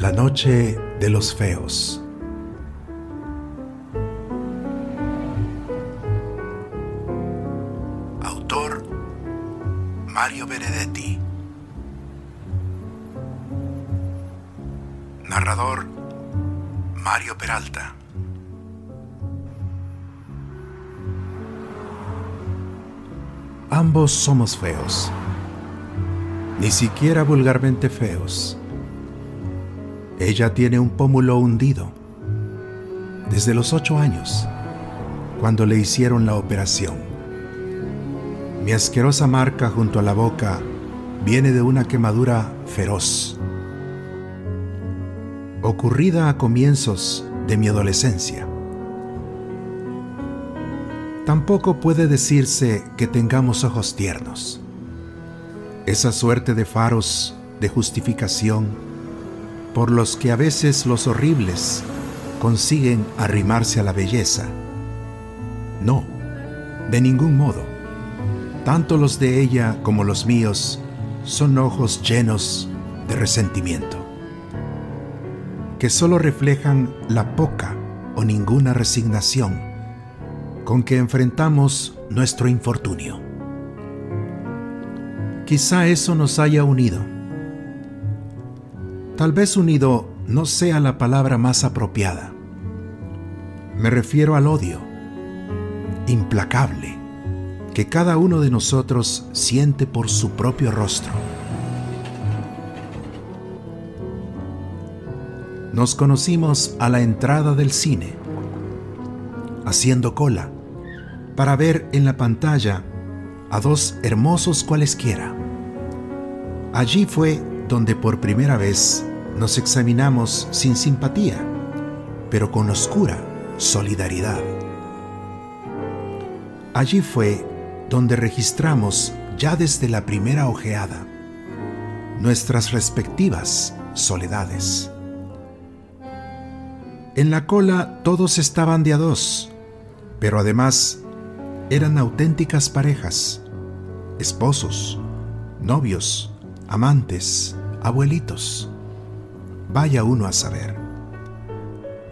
La noche de los feos. Autor Mario Benedetti. Narrador Mario Peralta. Ambos somos feos. Ni siquiera vulgarmente feos. Ella tiene un pómulo hundido. Desde los ocho años, cuando le hicieron la operación. Mi asquerosa marca junto a la boca viene de una quemadura feroz, ocurrida a comienzos de mi adolescencia. Tampoco puede decirse que tengamos ojos tiernos. Esa suerte de faros de justificación por los que a veces los horribles consiguen arrimarse a la belleza. No, de ningún modo. Tanto los de ella como los míos son ojos llenos de resentimiento, que solo reflejan la poca o ninguna resignación con que enfrentamos nuestro infortunio. Quizá eso nos haya unido. Tal vez unido no sea la palabra más apropiada. Me refiero al odio, implacable, que cada uno de nosotros siente por su propio rostro. Nos conocimos a la entrada del cine, haciendo cola, para ver en la pantalla a dos hermosos cualesquiera. Allí fue donde por primera vez nos examinamos sin simpatía, pero con oscura solidaridad. Allí fue donde registramos ya desde la primera ojeada nuestras respectivas soledades. En la cola todos estaban de a dos, pero además eran auténticas parejas, esposos, novios, amantes, abuelitos. Vaya uno a saber.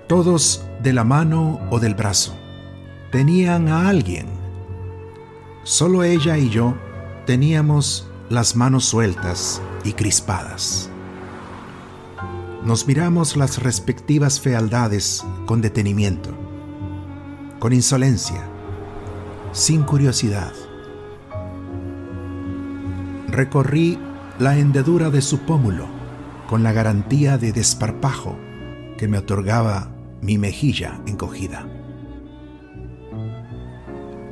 Todos de la mano o del brazo. Tenían a alguien. Solo ella y yo teníamos las manos sueltas y crispadas. Nos miramos las respectivas fealdades con detenimiento, con insolencia, sin curiosidad. Recorrí la hendedura de su pómulo con la garantía de desparpajo que me otorgaba mi mejilla encogida.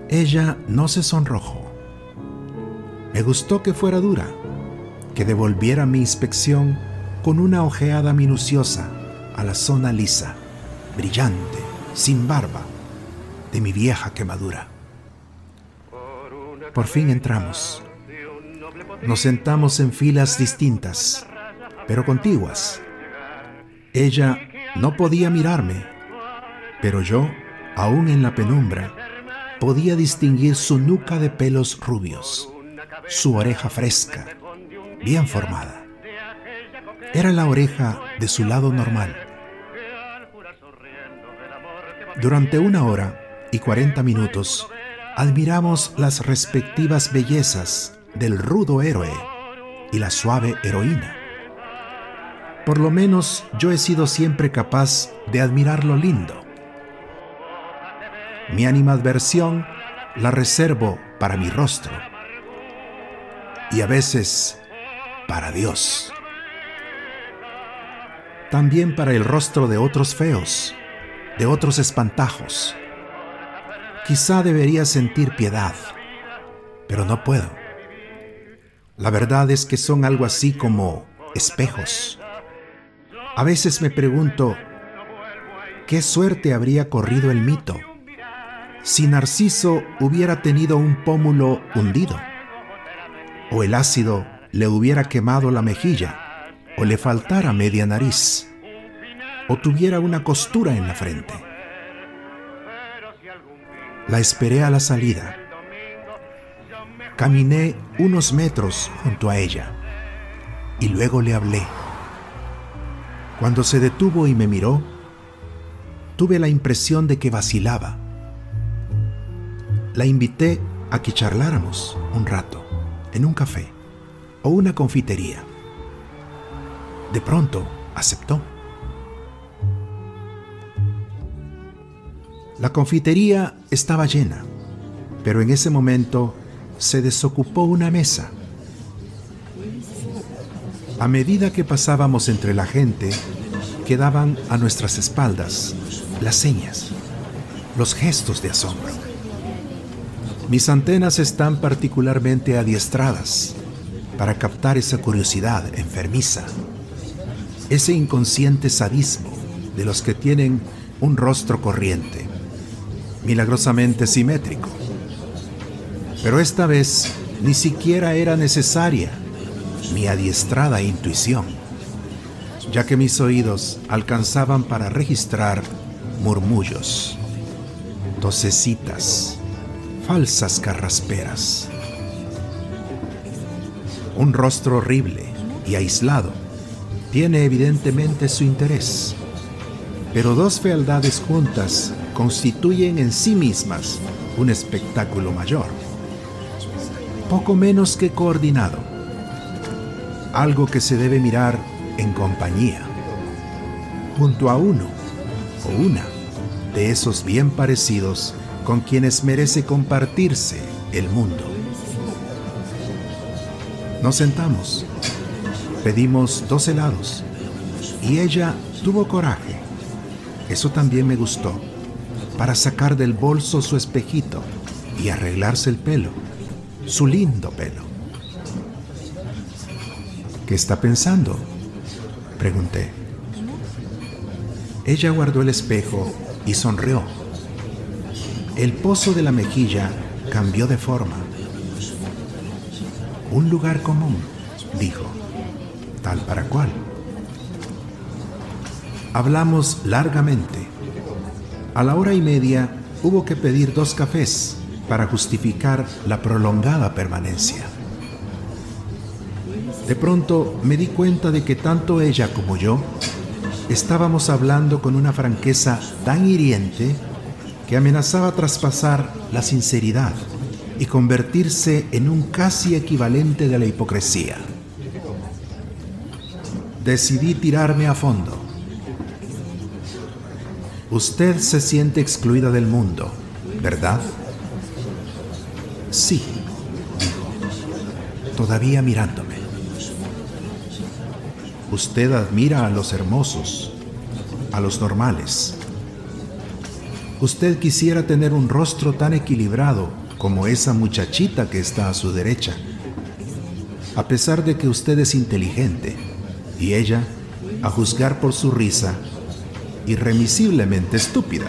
Ella no se sonrojó. Me gustó que fuera dura, que devolviera mi inspección con una ojeada minuciosa a la zona lisa, brillante, sin barba, de mi vieja quemadura. Por fin entramos. Nos sentamos en filas distintas, pero contiguas. Ella no podía mirarme, pero yo, aún en la penumbra, podía distinguir su nuca de pelos rubios, su oreja fresca, bien formada. Era la oreja de su lado normal. Durante una hora y cuarenta minutos admiramos las respectivas bellezas del rudo héroe y la suave heroína. Por lo menos yo he sido siempre capaz de admirar lo lindo. Mi animadversión la reservo para mi rostro y a veces para Dios. También para el rostro de otros feos, de otros espantajos. Quizá debería sentir piedad, pero no puedo. La verdad es que son algo así como espejos. A veces me pregunto, ¿qué suerte habría corrido el mito si Narciso hubiera tenido un pómulo hundido? ¿O el ácido le hubiera quemado la mejilla? ¿O le faltara media nariz? ¿O tuviera una costura en la frente? La esperé a la salida. Caminé unos metros junto a ella y luego le hablé. Cuando se detuvo y me miró, tuve la impresión de que vacilaba. La invité a que charláramos un rato en un café o una confitería. De pronto aceptó. La confitería estaba llena, pero en ese momento se desocupó una mesa. A medida que pasábamos entre la gente, quedaban a nuestras espaldas las señas, los gestos de asombro. Mis antenas están particularmente adiestradas para captar esa curiosidad enfermiza, ese inconsciente sadismo de los que tienen un rostro corriente, milagrosamente simétrico. Pero esta vez ni siquiera era necesaria mi adiestrada intuición, ya que mis oídos alcanzaban para registrar murmullos, tosecitas, falsas carrasperas. Un rostro horrible y aislado tiene evidentemente su interés, pero dos fealdades juntas constituyen en sí mismas un espectáculo mayor, poco menos que coordinado, algo que se debe mirar en compañía, junto a uno o una de esos bien parecidos con quienes merece compartirse el mundo. Nos sentamos, pedimos dos helados. Y ella tuvo coraje, eso también me gustó, para sacar del bolso su espejito y arreglarse el pelo, su lindo pelo. ¿Qué está pensando? Pregunté. Ella guardó el espejo y sonrió. El pozo de la mejilla cambió de forma. Un lugar común, dijo, tal para cual. Hablamos largamente. A la hora y media hubo que pedir dos cafés para justificar la prolongada permanencia. De pronto me di cuenta de que tanto ella como yo estábamos hablando con una franqueza tan hiriente que amenazaba traspasar la sinceridad y convertirse en un casi equivalente de la hipocresía. Decidí tirarme a fondo. Usted se siente excluida del mundo, ¿verdad? Sí, dijo, todavía mirándome. Usted admira a los hermosos, a los normales. Usted quisiera tener un rostro tan equilibrado como esa muchachita que está a su derecha. A pesar de que usted es inteligente y ella, a juzgar por su risa, irremisiblemente estúpida.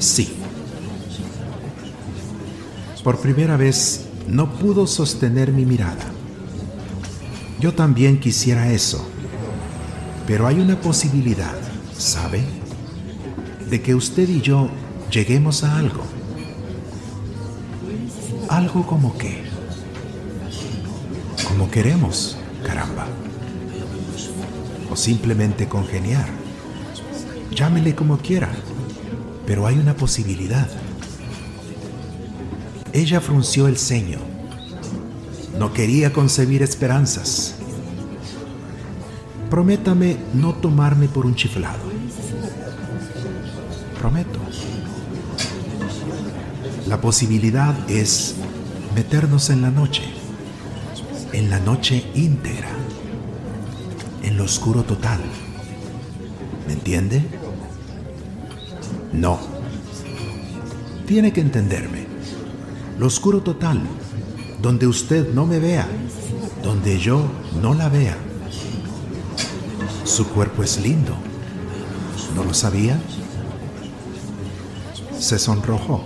Sí. Por primera vez no pudo sostener mi mirada. Yo también quisiera eso, pero hay una posibilidad, ¿sabe? De que usted y yo lleguemos a algo. Algo como qué. Como queremos, caramba. O simplemente congeniar. Llámele como quiera, pero hay una posibilidad. Ella frunció el ceño no quería concebir esperanzas. Prométame no tomarme por un chiflado. Prometo. La posibilidad es meternos en la noche, en la noche íntegra, en lo oscuro total. ¿Me entiende? No. Tiene que entenderme. Lo oscuro total donde usted no me vea, donde yo no la vea. Su cuerpo es lindo. ¿No lo sabía? Se sonrojó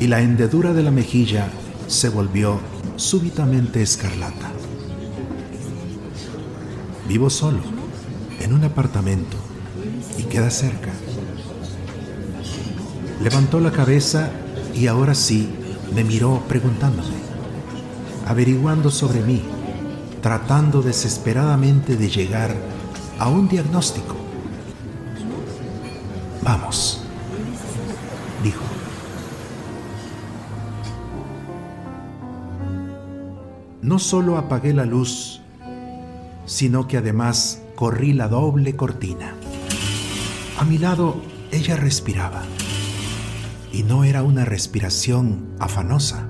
y la hendedura de la mejilla se volvió súbitamente escarlata. Vivo solo, en un apartamento, y queda cerca. Levantó la cabeza y ahora sí me miró preguntándome, averiguando sobre mí, tratando desesperadamente de llegar a un diagnóstico. Vamos, dijo. No solo apagué la luz, sino que además corrí la doble cortina. A mi lado ella respiraba, y no era una respiración afanosa.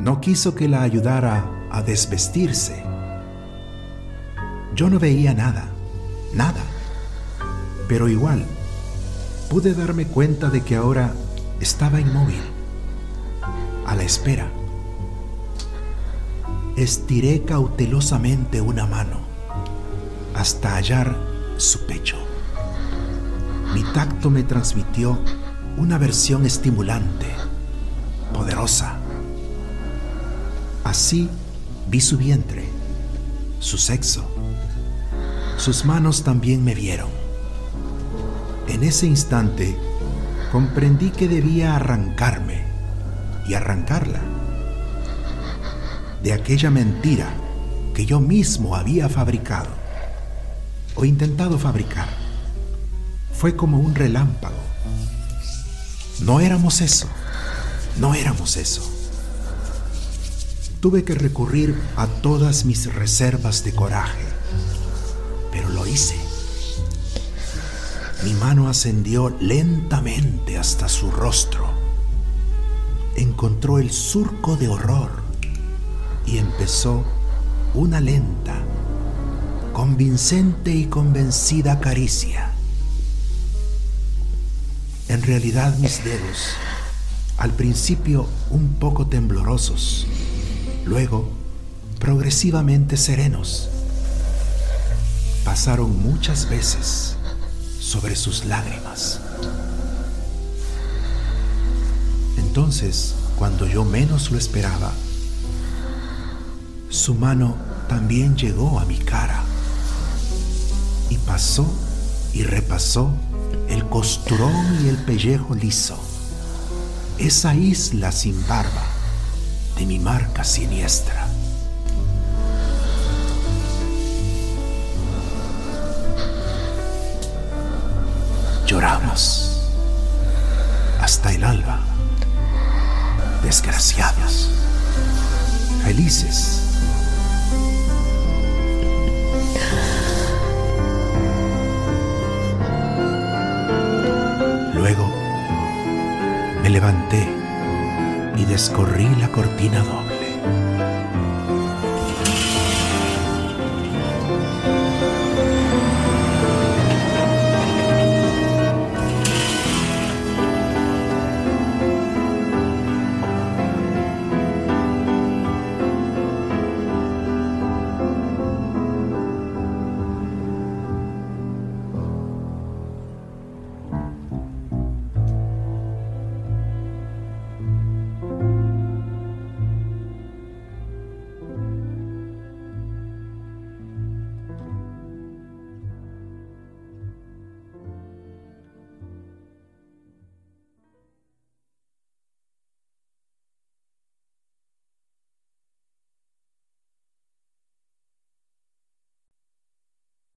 No quiso que la ayudara a desvestirse. Yo no veía nada, nada, pero igual pude darme cuenta de que ahora estaba inmóvil, a la espera. Estiré cautelosamente una mano hasta hallar su pecho. Mi tacto me transmitió una versión estimulante, poderosa. Así vi su vientre, su sexo. Sus manos también me vieron. En ese instante comprendí que debía arrancarme y arrancarla de aquella mentira que yo mismo había fabricado o intentado fabricar. Fue como un relámpago. No éramos eso, no éramos eso. Tuve que recurrir a todas mis reservas de coraje, pero lo hice. Mi mano ascendió lentamente hasta su rostro. Encontró el surco de horror y empezó una lenta, convincente y convencida caricia. En realidad mis dedos, al principio un poco temblorosos, luego progresivamente serenos, pasaron muchas veces sobre sus lágrimas. Entonces, cuando yo menos lo esperaba, su mano también llegó a mi cara y pasó y repasó el costurón y el pellejo liso, esa isla sin barba de mi marca siniestra. Lloramos hasta el alba, desgraciados, felices me levanté y descorrí la cortina doble.